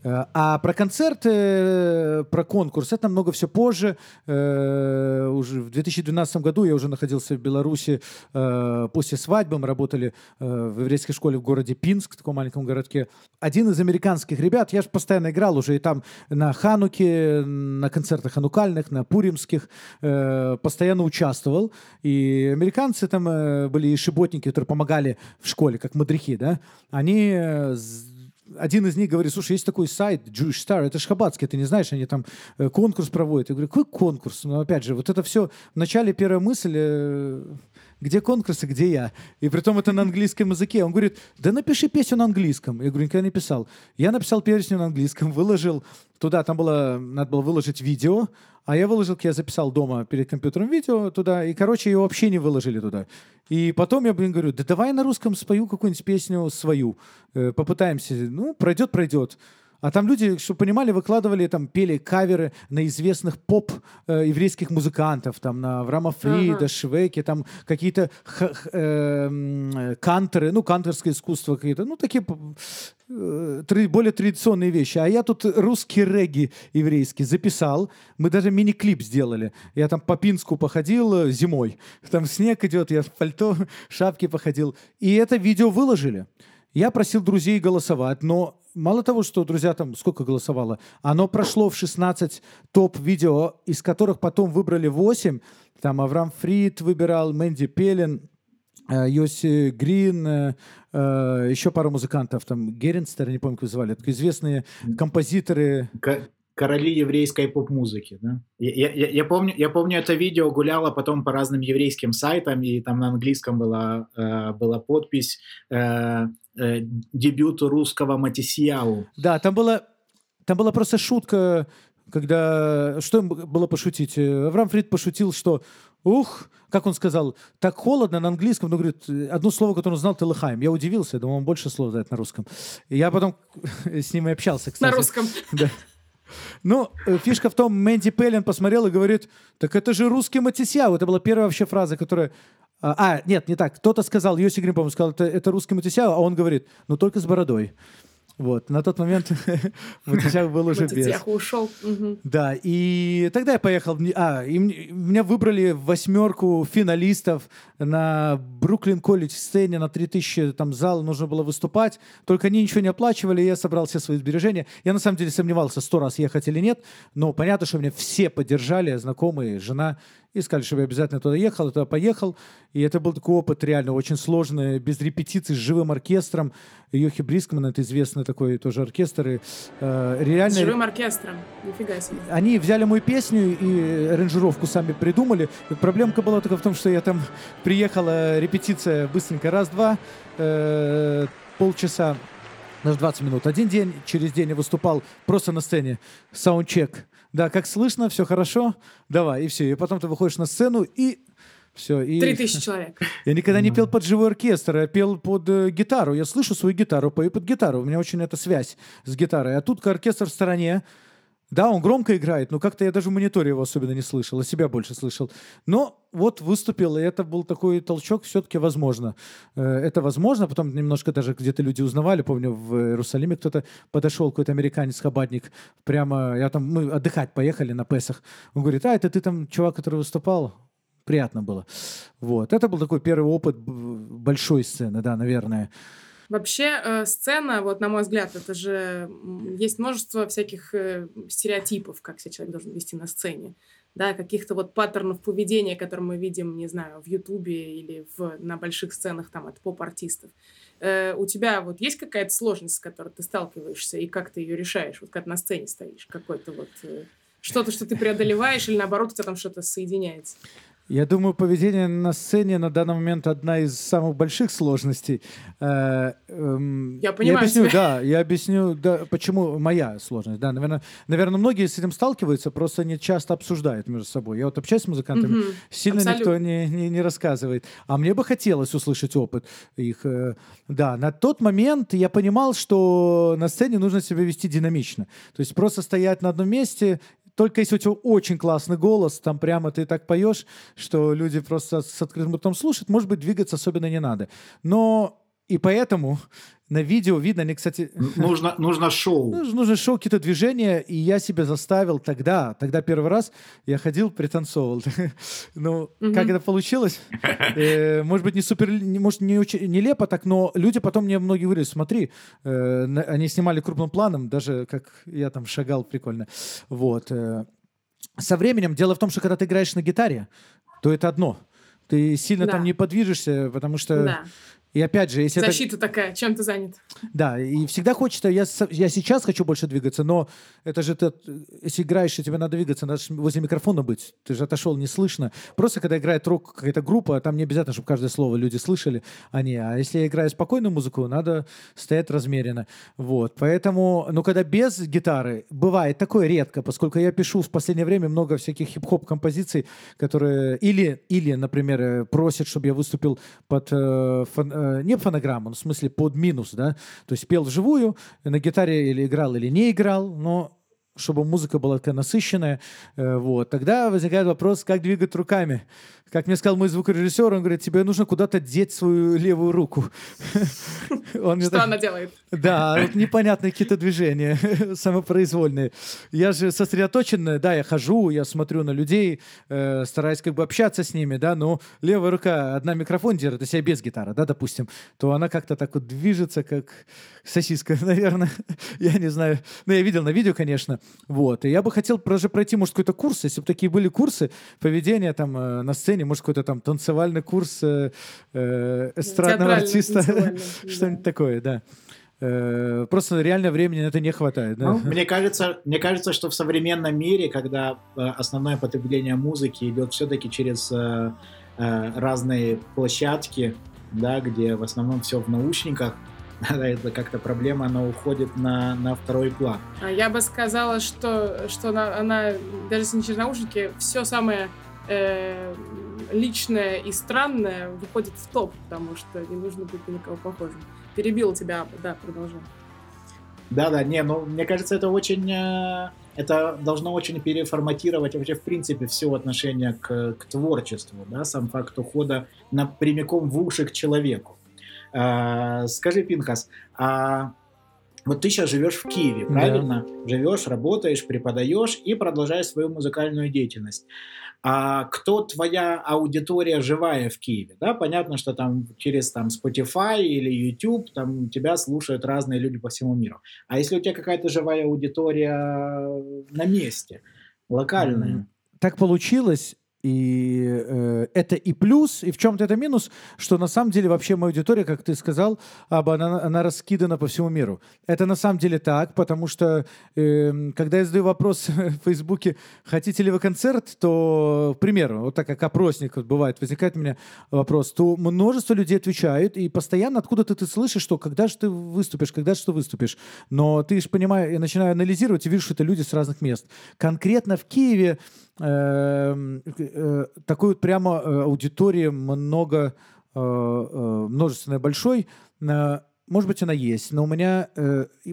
Э, А про концерт, э, про конкурс, это намного все позже. Э, Уже в 2012 году я уже находился в Беларуси после свадьбы. Мы работали в еврейской школе в городе Пинск, в таком маленьком городке. Один из американских ребят, я же постоянно играл уже и там на Хануке, на концертах ханукальных, на пуримских, постоянно участвовал. И американцы там были и шиботники, которые помогали в школе, как мадрихи, да. Они один из них говорит, слушай, есть такой сайт Jewish Star, это ж хабатский, ты не знаешь, они там э, конкурс проводят. Я говорю, какой конкурс? Ну, опять же, вот это все, вначале первая мысль, э, где конкурсы, где я? И при том это на английском языке. Он говорит, да напиши песню на английском. Я говорю, никогда не писал. Я написал песню на английском, выложил туда, там было, надо было выложить видео, а я выложил, я записал дома перед компьютером видео туда, и, короче, ее вообще не выложили туда. И потом я, блин, говорю, да давай на русском спою какую-нибудь песню свою, э, попытаемся. Ну, пройдет, пройдет. А там люди, чтобы понимали, выкладывали, там, пели каверы на известных поп э, еврейских музыкантов, там, на Авраама Фрида, Ага. Швеки, там, какие-то х- х- э, м, э, канторы, ну, канторское искусство какие-то, ну, такие э, тради- более традиционные вещи. А я тут русский регги еврейский записал. Мы даже мини-клип сделали. Я там по Пинску походил э, зимой. Там снег идет, я в пальто, [laughs] шапке походил. И это видео выложили. Я просил друзей голосовать, но мало того, что друзья там сколько голосовало, оно прошло в 16 топ-видео, из которых потом выбрали 8. Там Авраам Фрид выбирал, Мэнди Пелин, э, Йоси Грин, э, э, еще пару музыкантов, там Геренстер, не помню, как его звали, известные композиторы. Ко- Короли еврейской поп-музыки, да? Я, я- я помню, я помню это видео гуляло потом по разным еврейским сайтам, и там на английском была, была подпись э, э, дебют русского Матисьяу. Да, там была, там была просто шутка, когда... Что им было пошутить? Э, Авраам Фрид пошутил, что ух, как он сказал, так холодно на английском, но говорит, одно слово, которое он знал, ты лыхаем. Я удивился, я думал, он больше слов знает на русском. Я потом [laughs] с ним и общался, кстати. На русском. [laughs] Да. Ну, э, фишка в том, Мэнди Пеллин посмотрел и говорит, так это же русский Матисьяу. Это была первая вообще фраза, которая... А, а, нет, не так. Кто-то сказал, Йоси Грин, по-моему, сказал, это, это русский Матисьяу, а он говорит, ну только с бородой. Вот, на тот момент [laughs] Матисьяу был уже без. Ушел. Да, и тогда я поехал. А, и меня выбрали в восьмерку финалистов на Бруклин колледж сцене на 3000 там зал нужно было выступать. Только они ничего не оплачивали, я собрал все свои сбережения. Я на самом деле сомневался, сто раз ехать или нет, но понятно, что меня все поддержали, знакомые, жена. И сказали, чтобы я обязательно туда ехал, туда поехал. И это был такой опыт реально очень сложный, без репетиций, с живым оркестром. Йохи Брискман, это известный такой тоже оркестр. И, э, реально... С живым оркестром, нифига себе. Они взяли мою песню и аранжировку сами придумали. Проблемка была только в том, что я там приехала, репетиция быстренько, раз-два, э, полчаса, даже 20 минут. Один день, через день я выступал просто на сцене, саундчек да, как слышно, все хорошо, давай, и все. И потом ты выходишь на сцену, и все. И... Три тысячи человек. [laughs] Я никогда не пел под живой оркестр, я пел под э, гитару. Я слышу свою гитару, пою под гитару. У меня очень эта связь с гитарой. А тут оркестр в стороне, да, он громко играет, но как-то я даже в мониторе его особенно не слышал, а себя больше слышал. Но вот выступил, и это был такой толчок, все-таки возможно. Э, это возможно, потом немножко даже где-то люди узнавали, помню, в Иерусалиме кто-то подошел, какой-то американец, хабатник, прямо, я там, мы отдыхать поехали на Песах. Он говорит, а, это ты там чувак, который выступал? Приятно было. Вот, это был такой первый опыт большой сцены, да, наверное. Вообще, э, сцена, вот на мой взгляд, это же есть множество всяких э, стереотипов, как себя человек должен вести на сцене. Да, каких-то вот паттернов поведения, которые мы видим, не знаю, в Ютубе или в, на больших сценах там от поп-артистов. Э, у тебя вот есть какая-то сложность, с которой ты сталкиваешься, и как ты ее решаешь, вот когда на сцене стоишь? Какой-то вот э, что-то, что ты преодолеваешь, или наоборот у тебя там что-то соединяется? Я думаю, поведение на сцене на данный момент одна из самых больших сложностей. Э, эм, я понимаю. Я объясню, да, я объясню, да, почему моя сложность. Да, наверное, наверное, многие с этим сталкиваются, просто не часто обсуждают между собой. Я вот общаюсь с музыкантами, угу, сильно абсолютно. никто не, не, не рассказывает. А мне бы хотелось услышать опыт их. Э, да, на тот момент я понимал, что на сцене нужно себя вести динамично. То есть просто стоять на одном месте только если у тебя очень классный голос, там прямо ты так поешь, что люди просто с открытым ртом слушают, может быть, двигаться особенно не надо. Но и поэтому на видео видно, они, кстати... Нужно, нужно шоу. Нужно шоу, какие-то движения, и я себя заставил тогда, тогда первый раз я ходил, пританцовывал. [laughs] ну, как это получилось? Э, может быть, не супер, может, не очень нелепо так, но люди потом мне многие говорили, смотри, э, они снимали крупным планом, даже как я там шагал прикольно. Вот. Э. Со временем, дело в том, что когда ты играешь на гитаре, то это одно. Ты сильно там не подвижешься, потому что и опять же, если Защита это... такая, чем ты занят? Да, и всегда хочется, я, я сейчас хочу больше двигаться, но это же ты, если играешь, и тебе надо двигаться, надо возле микрофона быть, ты же отошел, не слышно. Просто когда играет рок какая-то группа, там не обязательно, чтобы каждое слово люди слышали, а не, а если я играю спокойную музыку, надо стоять размеренно. Вот, поэтому, но когда без гитары, бывает такое редко, поскольку я пишу в последнее время много всяких хип-хоп композиций, которые, или, или, например, э, просят, чтобы я выступил под э, фон, э, не фонограмму, в смысле под минус, да, то есть пел вживую, на гитаре или играл, или не играл, но чтобы музыка была такая насыщенная, э, вот, тогда возникает вопрос, как двигать руками. Как мне сказал мой звукорежиссер, он говорит, тебе нужно куда-то деть свою левую руку. [laughs] Что она делает? Да, непонятные какие-то движения, [laughs] самопроизвольные. Я же сосредоточенная, да, я хожу, я смотрю на людей, э, стараюсь как бы общаться с ними, да, но левая рука, одна микрофон держит, если я без гитары, да, допустим, то она как-то так вот движется, как сосиска, [laughs] наверное. я не знаю. Ну, я видел на видео, конечно. Вот. И я бы хотел даже пройти, может, какой-то курс, если бы такие были курсы поведения там э, на сцене, может, какой-то там танцевальный курс э, э, эстрадного артиста, [laughs] что-нибудь такое, да. Э, просто реально времени на это не хватает. Да? Ну, мне, кажется, мне кажется, что в современном мире, когда э, основное потребление музыки идет все-таки через разные площадки, да, где в основном все в наушниках, [laughs] это как-то проблема, она уходит на, на второй план. А я бы сказала, что, что она, она даже если не через наушники, все самое э, личное и странное выходит в топ, потому что не нужно быть на никого похожим. Перебил тебя, да, продолжай. Да-да, не, ну, мне кажется, это очень... Э, это должно очень переформатировать вообще, в принципе, все отношение к, к творчеству, да, сам факт ухода на, прямиком в уши к человеку. А, скажи, Пинхас, а вот ты сейчас живешь в Киеве, правильно? Да. Живешь, работаешь, преподаешь и продолжаешь свою музыкальную деятельность а кто твоя аудитория живая в Киеве, да, понятно, что там через там Spotify или YouTube там тебя слушают разные люди по всему миру, а если у тебя какая-то живая аудитория на месте, локальная? Так получилось, и э, это и плюс, и в чем-то это минус, что на самом деле вообще моя аудитория, как ты сказал, об, она, она раскидана по всему миру. Это на самом деле так, потому что э, когда я задаю вопрос [laughs] в Фейсбуке, хотите ли вы концерт, то, к примеру, вот так как опросник вот бывает, возникает у меня вопрос, то множество людей отвечают, и постоянно откуда-то ты слышишь, что когда же ты выступишь, когда же ты выступишь. Но ты же понимаешь, я начинаю анализировать и вижу, что это люди с разных мест. Конкретно в Киеве Эм, э, такой вот прямо э, аудитории много, э, множественной большой, может быть, она есть, но у меня,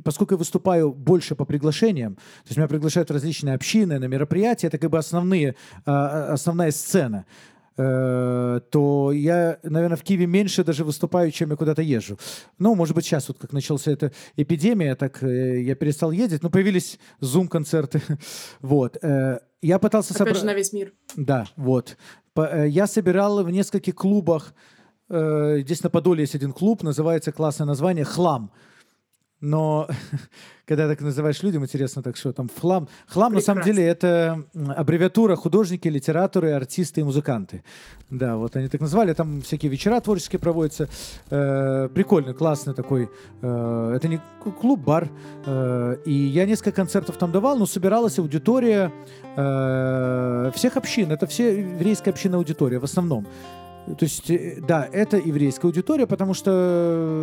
поскольку я выступаю больше по приглашениям, то есть меня приглашают различные общины, на мероприятия, это как бы основные, а, основная сцена то я, наверное, в Киеве меньше даже выступаю, чем я куда-то езжу. Ну, может быть, сейчас вот как началась эта эпидемия, так я перестал ездить, но появились зум-концерты. [laughs] вот я пытался собрать... Опять же, на весь мир. Да, вот. Э, я собирал в нескольких клубах. Э, здесь на Подоле есть один клуб, называется классное название «Хлам». Но [laughs] когда так называешь людям, интересно, так что там хлам. Хлам, Прекрасно. на самом деле, это аббревиатура художники, литераторы, артисты и музыканты. Да, вот они так назвали. Там всякие вечера творческие проводятся. Э, прикольный, классный такой. Э, это не клуб, бар. Э, и я несколько концертов там давал, но собиралась аудитория э, всех общин. Это все еврейская община аудитория в основном. То есть, э, да, это еврейская аудитория, потому что,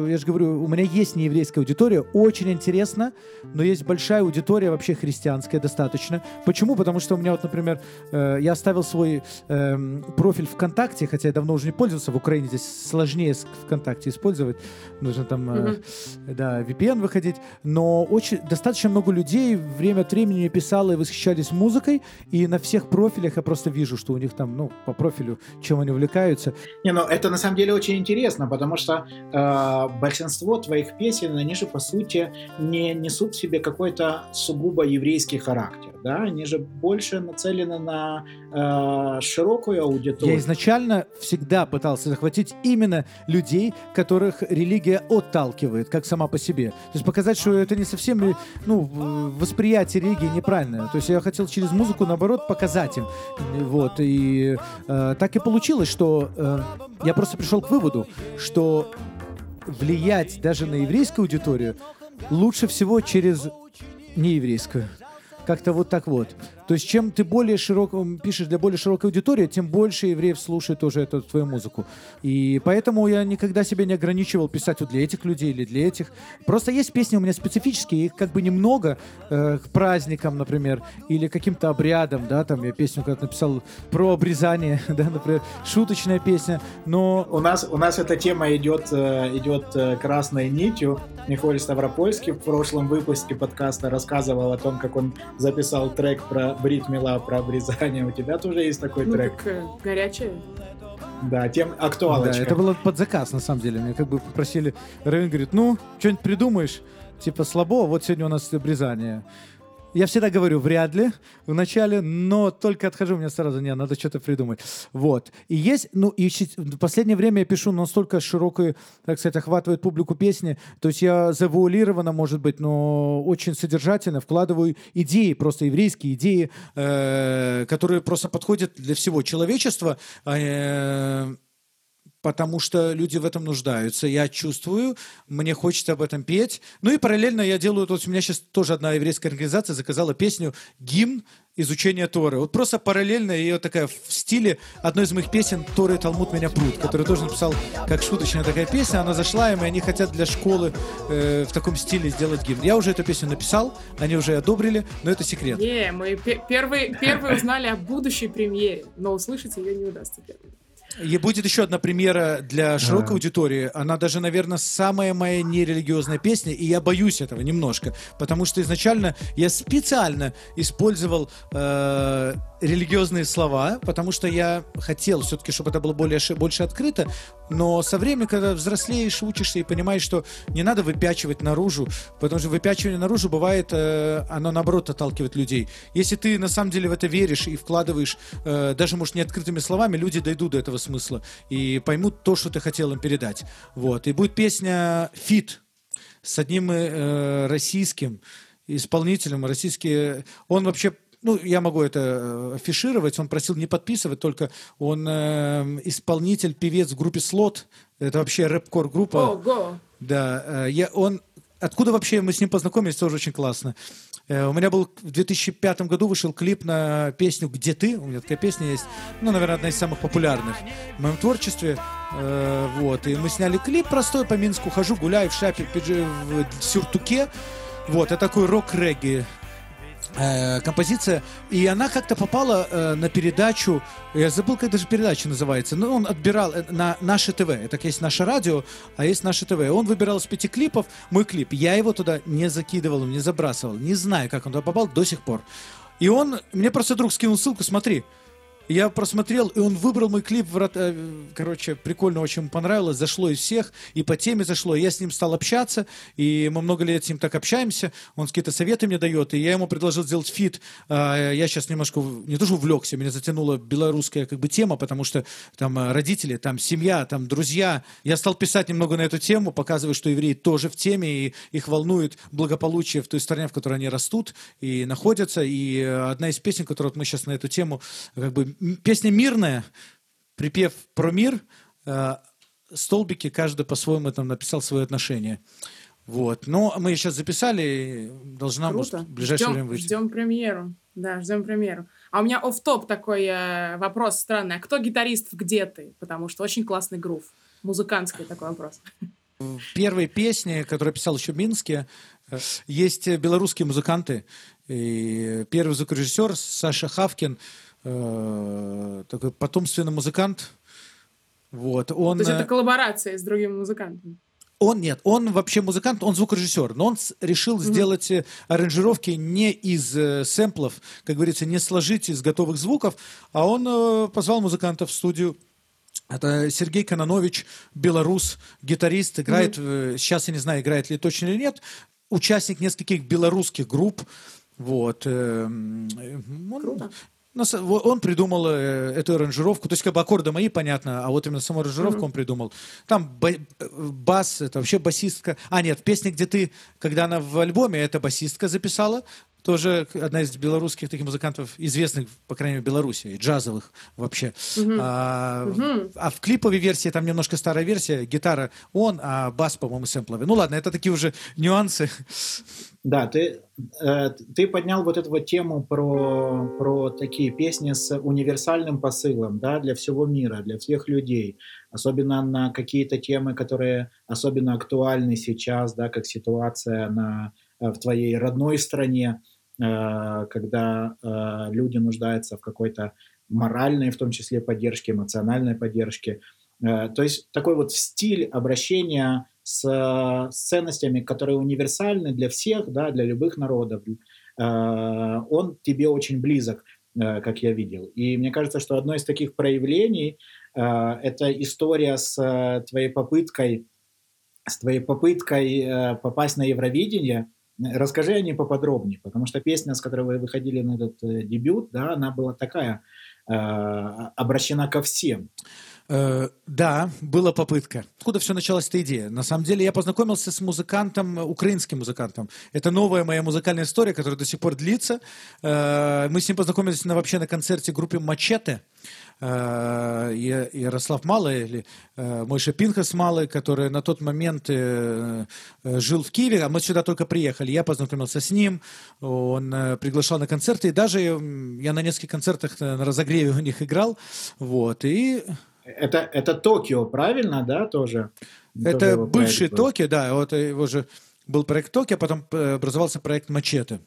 э, я же говорю, у меня есть нееврейская аудитория, очень интересно, но есть большая аудитория вообще христианская достаточно. Почему? Потому что у меня вот, например, э, я оставил свой э, профиль ВКонтакте, хотя я давно уже не пользовался, в Украине здесь сложнее ВКонтакте использовать, нужно там, э, mm-hmm. да, VPN выходить, но очень, достаточно много людей время от времени писало и восхищались музыкой, и на всех профилях я просто вижу, что у них там, ну, по профилю, чем они увлекаются, не, ну это на самом деле очень интересно, потому что э, большинство твоих песен, они же по сути не несут в себе какой-то сугубо еврейский характер, да, они же больше нацелены на э, широкую аудиторию. Я изначально всегда пытался захватить именно людей, которых религия отталкивает, как сама по себе. То есть показать, что это не совсем, ну, восприятие религии неправильное. То есть я хотел через музыку, наоборот, показать им. Вот, и э, так и получилось, что э, я просто пришел к выводу, что влиять даже на еврейскую аудиторию лучше всего через нееврейскую. Как-то вот так вот. То есть чем ты более широко пишешь для более широкой аудитории, тем больше евреев слушает уже эту твою музыку. И поэтому я никогда себя не ограничивал писать вот для этих людей или для этих. Просто есть песни у меня специфические, их как бы немного э, к праздникам, например, или каким-то обрядам, да, там я песню когда написал про обрезание, [laughs] да, например, шуточная песня, но... У нас, у нас эта тема идет, э, идет э, красной нитью. Михаил Ставропольский в прошлом выпуске подкаста рассказывал о том, как он записал трек про Брит Мила про обрезание. У тебя тоже есть такой ну, трек? Так, э, горячая. Да, тем актуалочка. Да, это было под заказ, на самом деле. Мне как бы попросили, Равин говорит, ну, что-нибудь придумаешь? Типа слабо, вот сегодня у нас обрезание. Я всегда говорю, вряд ли в начале, но только отхожу, мне сразу, не, надо что-то придумать. Вот. И есть, ну, и в последнее время я пишу настолько широкую, так сказать, охватывает публику песни, то есть я завуалированно, может быть, но очень содержательно вкладываю идеи, просто еврейские идеи, э, которые просто подходят для всего человечества, э, потому что люди в этом нуждаются. Я чувствую, мне хочется об этом петь. Ну и параллельно я делаю, вот у меня сейчас тоже одна еврейская организация заказала песню «Гимн изучения Торы». Вот просто параллельно ее такая в стиле одной из моих песен «Торы Талмуд меня пруд», которую тоже написал как шуточная такая песня. Она зашла им, и они хотят для школы э, в таком стиле сделать гимн. Я уже эту песню написал, они уже одобрили, но это секрет. Не, мы первые, первые узнали о будущей премьере, но услышать ее не удастся первым. И будет еще одна премьера для широкой аудитории. Она даже, наверное, самая моя нерелигиозная песня, и я боюсь этого немножко, потому что изначально я специально использовал э, религиозные слова, потому что я хотел все-таки, чтобы это было более, больше открыто, но со временем, когда взрослеешь, учишься и понимаешь, что не надо выпячивать наружу, потому что выпячивание наружу бывает, э, оно наоборот отталкивает людей. Если ты на самом деле в это веришь и вкладываешь, э, даже, может, не открытыми словами, люди дойдут до этого смысла и поймут то, что ты хотел им передать. Вот. И будет песня «Фит» с одним э, российским исполнителем. Российский... Он вообще ну, я могу это э, афишировать, он просил не подписывать, только он э, исполнитель, певец в группе «Слот», это вообще рэп-кор группа. Ого! Да, э, я, он, откуда вообще мы с ним познакомились, тоже очень классно. Э, у меня был в 2005 году вышел клип на песню «Где ты?». У меня такая песня есть, ну, наверное, одна из самых популярных в моем творчестве. Э, вот, и мы сняли клип простой по Минску. Хожу, гуляю в шапе, в сюртуке. Вот, это такой рок-регги э, композиция, и она как-то попала э, на передачу, я забыл, как даже передача называется, но он отбирал э, на наше ТВ, это есть наше радио, а есть наше ТВ. Он выбирал из пяти клипов мой клип, я его туда не закидывал, не забрасывал, не знаю, как он туда попал до сих пор. И он, мне просто друг скинул ссылку, смотри, я просмотрел, и он выбрал мой клип. Э, короче, прикольно, очень понравилось. Зашло из всех, и по теме зашло. Я с ним стал общаться, и мы много лет с ним так общаемся. Он какие-то советы мне дает, и я ему предложил сделать feat. А, я сейчас немножко, не то что увлекся, меня затянула белорусская как бы тема, потому что там э, родители, там семья, там друзья. Я стал писать немного на эту тему, показывая, что евреи тоже в теме, и их волнует благополучие в той стране, в которой они растут и находятся. И э, одна из песен, которую вот мы сейчас на эту тему как бы песня мирная, припев про мир, э, столбики, каждый по-своему там написал свое отношение. Вот. Но мы сейчас записали, должна Круто. в ближайшее ждем, время выйти. Ждем премьеру. Да, ждем премьеру. А у меня оф топ такой э, вопрос странный. А кто гитарист в «Где ты?» Потому что очень классный грув. Музыкантский такой вопрос. В первой песне, которую писал еще в Минске, э, есть белорусские музыканты. И первый звукорежиссер Саша Хавкин – э, такой потомственный музыкант. Вот, он, То есть это э, коллаборация с другими музыкантами? Он нет, он вообще музыкант, он звукорежиссер, но он решил mm-hmm. сделать э, аранжировки не из э, сэмплов, как говорится, не сложить из готовых звуков, а он э, позвал музыкантов в студию. Это Сергей Кононович, белорус, гитарист, играет, mm-hmm. э, сейчас я не знаю, играет ли точно или нет, участник нескольких белорусских групп. Вот. Э, он, Круто. Он придумал э, эту аранжировку, то есть как бы аккорды мои, понятно, а вот именно саму аранжировку mm-hmm. он придумал. Там бас, это вообще басистка. А, нет, в песне, где ты, когда она в альбоме, это басистка записала, тоже одна из белорусских таких музыкантов, известных, по крайней мере, в Беларуси, и джазовых вообще. Mm-hmm. А, mm-hmm. а в клиповой версии, там немножко старая версия, гитара он, а бас, по-моему, сэмпловый. Ну ладно, это такие уже нюансы. Да, ты, э, ты поднял вот эту вот тему про, про такие песни с универсальным посылом, да, для всего мира, для всех людей, особенно на какие-то темы, которые особенно актуальны сейчас, да, как ситуация на, э, в твоей родной стране, когда э, люди нуждаются в какой-то моральной, в том числе, поддержке, эмоциональной поддержке. Э, то есть такой вот стиль обращения с, с ценностями, которые универсальны для всех, да, для любых народов, э, он тебе очень близок, э, как я видел. И мне кажется, что одно из таких проявлений э, это история с твоей попыткой, с твоей попыткой попасть на Евровидение. Расскажи о ней поподробнее, потому что песня, с которой вы выходили на этот дебют, да, она была такая, обращена ко всем. Э, да, была попытка. Откуда все началась эта идея? На самом деле я познакомился с музыкантом, украинским музыкантом. Это новая моя музыкальная история, которая до сих пор длится. Э, мы с ним познакомились на, вообще на концерте группы «Мачете». Э, Ярослав Малый или э, Мойша Пинхас Малый, который на тот момент э, жил в Киеве, а мы сюда только приехали. Я познакомился с ним, он приглашал на концерты, и даже я на нескольких концертах на разогреве у них играл. Вот, и это, это Токио, правильно, да, тоже? Это тоже бывший Токио, да, вот его же был проект Токио, а потом э, образовался проект Мачете.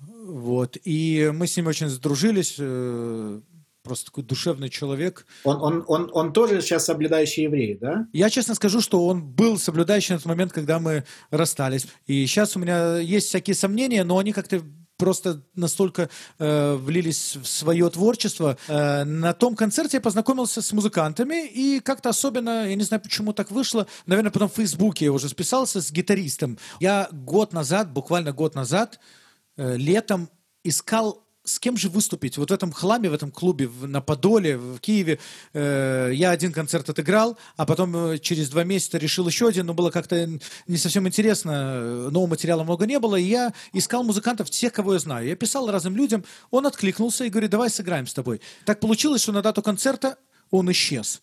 Вот, и мы с ним очень сдружились, э, просто такой душевный человек. Он, он, он, он тоже сейчас соблюдающий еврей, да? Я честно скажу, что он был соблюдающий на тот момент, когда мы расстались. И сейчас у меня есть всякие сомнения, но они как-то просто настолько э, влились в свое творчество. Э, на том концерте я познакомился с музыкантами, и как-то особенно, я не знаю, почему так вышло, наверное, потом в Фейсбуке я уже списался с гитаристом. Я год назад, буквально год назад, э, летом искал с кем же выступить? Вот в этом хламе, в этом клубе на Подоле, в Киеве, э, я один концерт отыграл, а потом э, через два месяца решил еще один, но было как-то не совсем интересно, нового материала много не было, и я искал музыкантов, всех, кого я знаю. Я писал разным людям, он откликнулся и говорит, давай сыграем с тобой. Так получилось, что на дату концерта он исчез.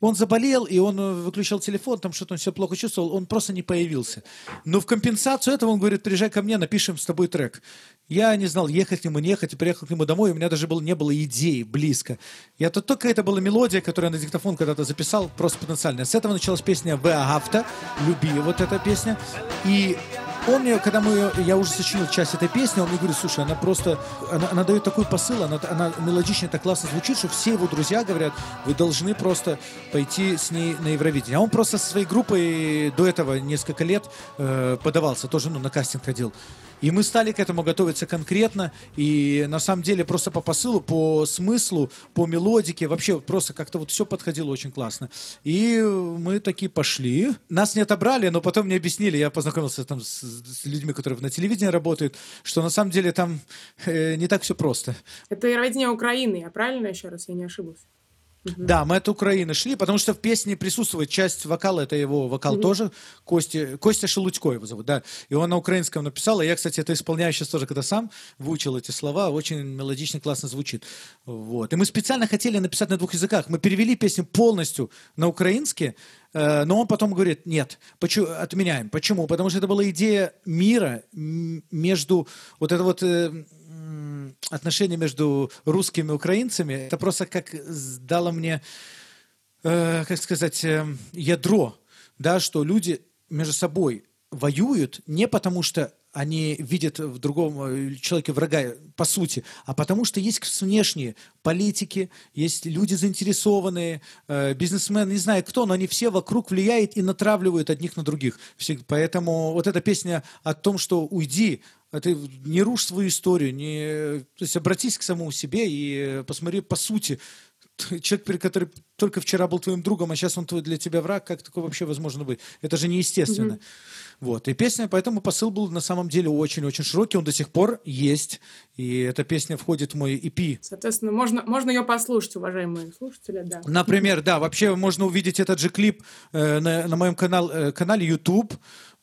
Он заболел, и он э, выключал телефон, там что-то он все плохо чувствовал, он просто не появился. Но в компенсацию этого он говорит, приезжай ко мне, напишем с тобой трек. Я не знал, ехать к нему, не ехать, приехал к нему домой, у меня даже было, не было идеи близко. Я тут только это была мелодия, которую я на диктофон когда-то записал, просто потенциально. С этого началась песня «Веагавта», «Люби», вот эта песня. И мне, когда мы, я уже сочинил часть этой песни, он мне говорит, слушай, она просто, она, она дает такой посыл, она, она мелодично так классно звучит, что все его друзья говорят, вы должны просто пойти с ней на Евровидение. А он просто со своей группой до этого несколько лет э, подавался, тоже ну, на кастинг ходил. И мы стали к этому готовиться конкретно, и на самом деле просто по посылу, по смыслу, по мелодике, вообще просто как-то вот все подходило очень классно. И мы такие пошли. Нас не отобрали, но потом мне объяснили, я познакомился там с, с людьми, которые на телевидении работают, что на самом деле там э, не так все просто. Это Евровидение Украины, я правильно еще раз, я не ошибусь? Угу. Да, мы от Украины шли, потому что в песне присутствует часть вокала, это его вокал угу. тоже, Костя, Костя Шелудько его зовут, да. И он на украинском написал, и я, кстати, это исполняю сейчас тоже, когда сам выучил эти слова, очень мелодично, классно звучит. Вот. И мы специально хотели написать на двух языках. Мы перевели песню полностью на украинский, э, но он потом говорит, нет, почему, отменяем. Почему? Потому что это была идея мира между вот это вот э, отношения между русскими и украинцами, это просто как дало мне, э, как сказать, э, ядро, да, что люди между собой воюют не потому, что они видят в другом э, человеке врага, по сути, а потому что есть внешние политики, есть люди заинтересованные, э, бизнесмены, не знаю кто, но они все вокруг влияют и натравливают одних на других. Поэтому вот эта песня о том, что уйди, а ты не рушь свою историю, не, то есть обратись к самому себе и посмотри по сути. Человек, который только вчера был твоим другом, а сейчас он твой для тебя враг, как такое вообще возможно быть? Это же неестественно. Mm-hmm. Вот. И песня, поэтому посыл был на самом деле очень-очень широкий, он до сих пор есть. И эта песня входит в мой EP. Соответственно, можно, можно ее послушать, уважаемые слушатели, да. Например, да, вообще можно увидеть этот же клип э, на, на моем канал, э, канале YouTube.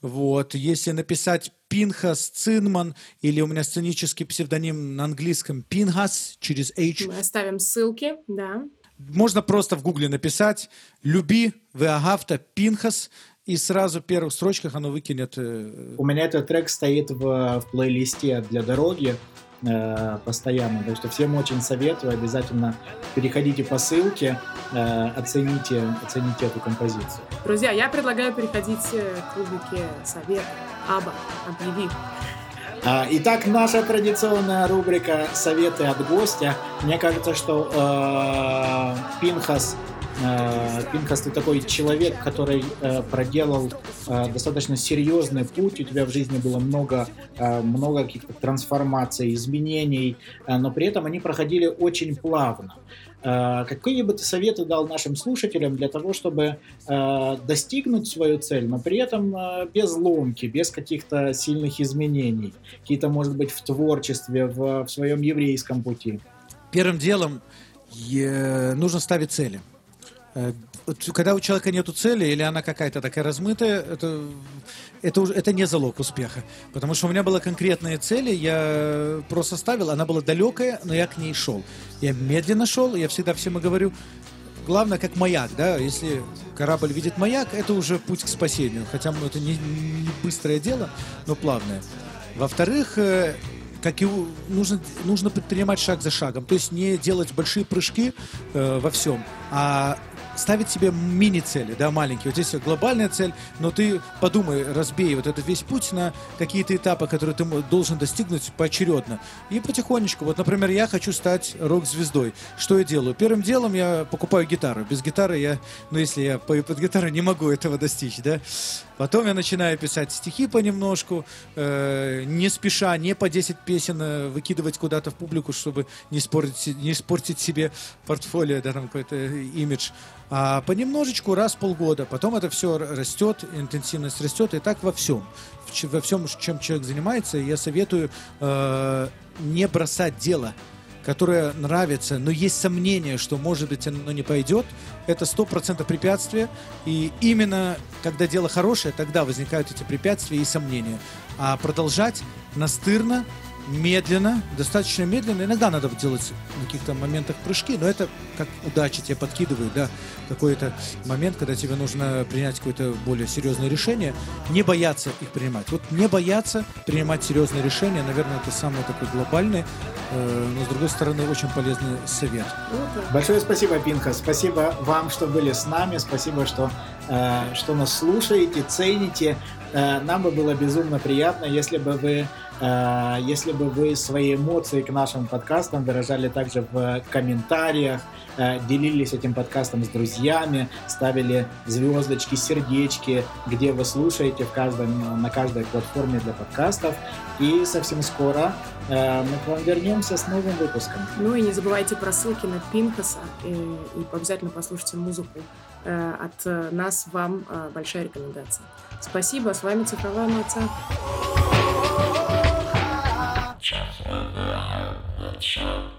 Вот. Если написать Пинхас Цинман или у меня сценический псевдоним на английском Пинхас через H. Мы оставим ссылки, да. Можно просто в гугле написать «Люби Веагавта Пинхас», и сразу в первых строчках оно выкинет... Э, у меня этот трек стоит в, в плейлисте для дороги э, постоянно, так что всем очень советую, обязательно переходите по ссылке, э, оцените, оцените эту композицию. Друзья, я предлагаю переходить к рубрике «Совет». Аба, объяви. А, итак, наша традиционная рубрика «Советы от гостя». Мне кажется, что э, Пинхас э, Пинхас, ты такой человек, который э, проделал э, достаточно серьезный путь. У тебя в жизни было много, э, много каких-то трансформаций, изменений, э, но при этом они проходили очень плавно. Э, какие бы ты советы дал нашим слушателям для того, чтобы э, достигнуть свою цель, но при этом э, без ломки, без каких-то сильных изменений, какие-то, может быть, в творчестве, в, в своем еврейском пути? Первым делом нужно ставить цели когда у человека нет цели, или она какая-то такая размытая, это, это, уже, это не залог успеха. Потому что у меня была конкретная цель, я просто ставил, она была далекая, но я к ней шел. Я медленно шел, я всегда всем говорю, главное, как маяк, да, если корабль видит маяк, это уже путь к спасению. Хотя ну, это не, не быстрое дело, но плавное. Во-вторых, э, как и нужно, нужно предпринимать шаг за шагом. То есть не делать большие прыжки э, во всем, а ставить себе мини-цели, да, маленькие. Вот здесь глобальная цель, но ты подумай, разбей вот этот весь путь на какие-то этапы, которые ты должен достигнуть поочередно. И потихонечку. Вот, например, я хочу стать рок-звездой. Что я делаю? Первым делом я покупаю гитару. Без гитары я, ну, если я пою под гитару, не могу этого достичь, да. Потом я начинаю писать стихи понемножку, э, не спеша, не по 10 песен э, выкидывать куда-то в публику, чтобы не испортить, не испортить себе портфолио, да, там какой-то имидж. А понемножечку раз в полгода. Потом это все растет, интенсивность растет, и так во всем. Во всем, чем человек занимается, я советую э, не бросать дело которое нравится, но есть сомнение, что, может быть, оно не пойдет, это сто процентов препятствие. И именно когда дело хорошее, тогда возникают эти препятствия и сомнения. А продолжать настырно, медленно, достаточно медленно. Иногда надо делать в каких-то моментах прыжки, но это как удача тебе подкидывает, да, какой-то момент, когда тебе нужно принять какое-то более серьезное решение, не бояться их принимать. Вот не бояться принимать серьезные решения, наверное, это самый такой глобальный, э, но с другой стороны очень полезный совет. Большое спасибо, Пинка, спасибо вам, что были с нами, спасибо, что, э, что нас слушаете, цените. Э, нам бы было безумно приятно, если бы вы если бы вы свои эмоции к нашим подкастам выражали также в комментариях, э, делились этим подкастом с друзьями, ставили звездочки, сердечки, где вы слушаете в каждом, на каждой платформе для подкастов. И совсем скоро э, мы к вам вернемся с новым выпуском. Ну и не забывайте про ссылки на Пинкаса и, и обязательно послушайте музыку. От нас вам большая рекомендация. Спасибо, с вами Цифровая Маца. chaff, uh, uh, uh, uh, uh, uh, uh.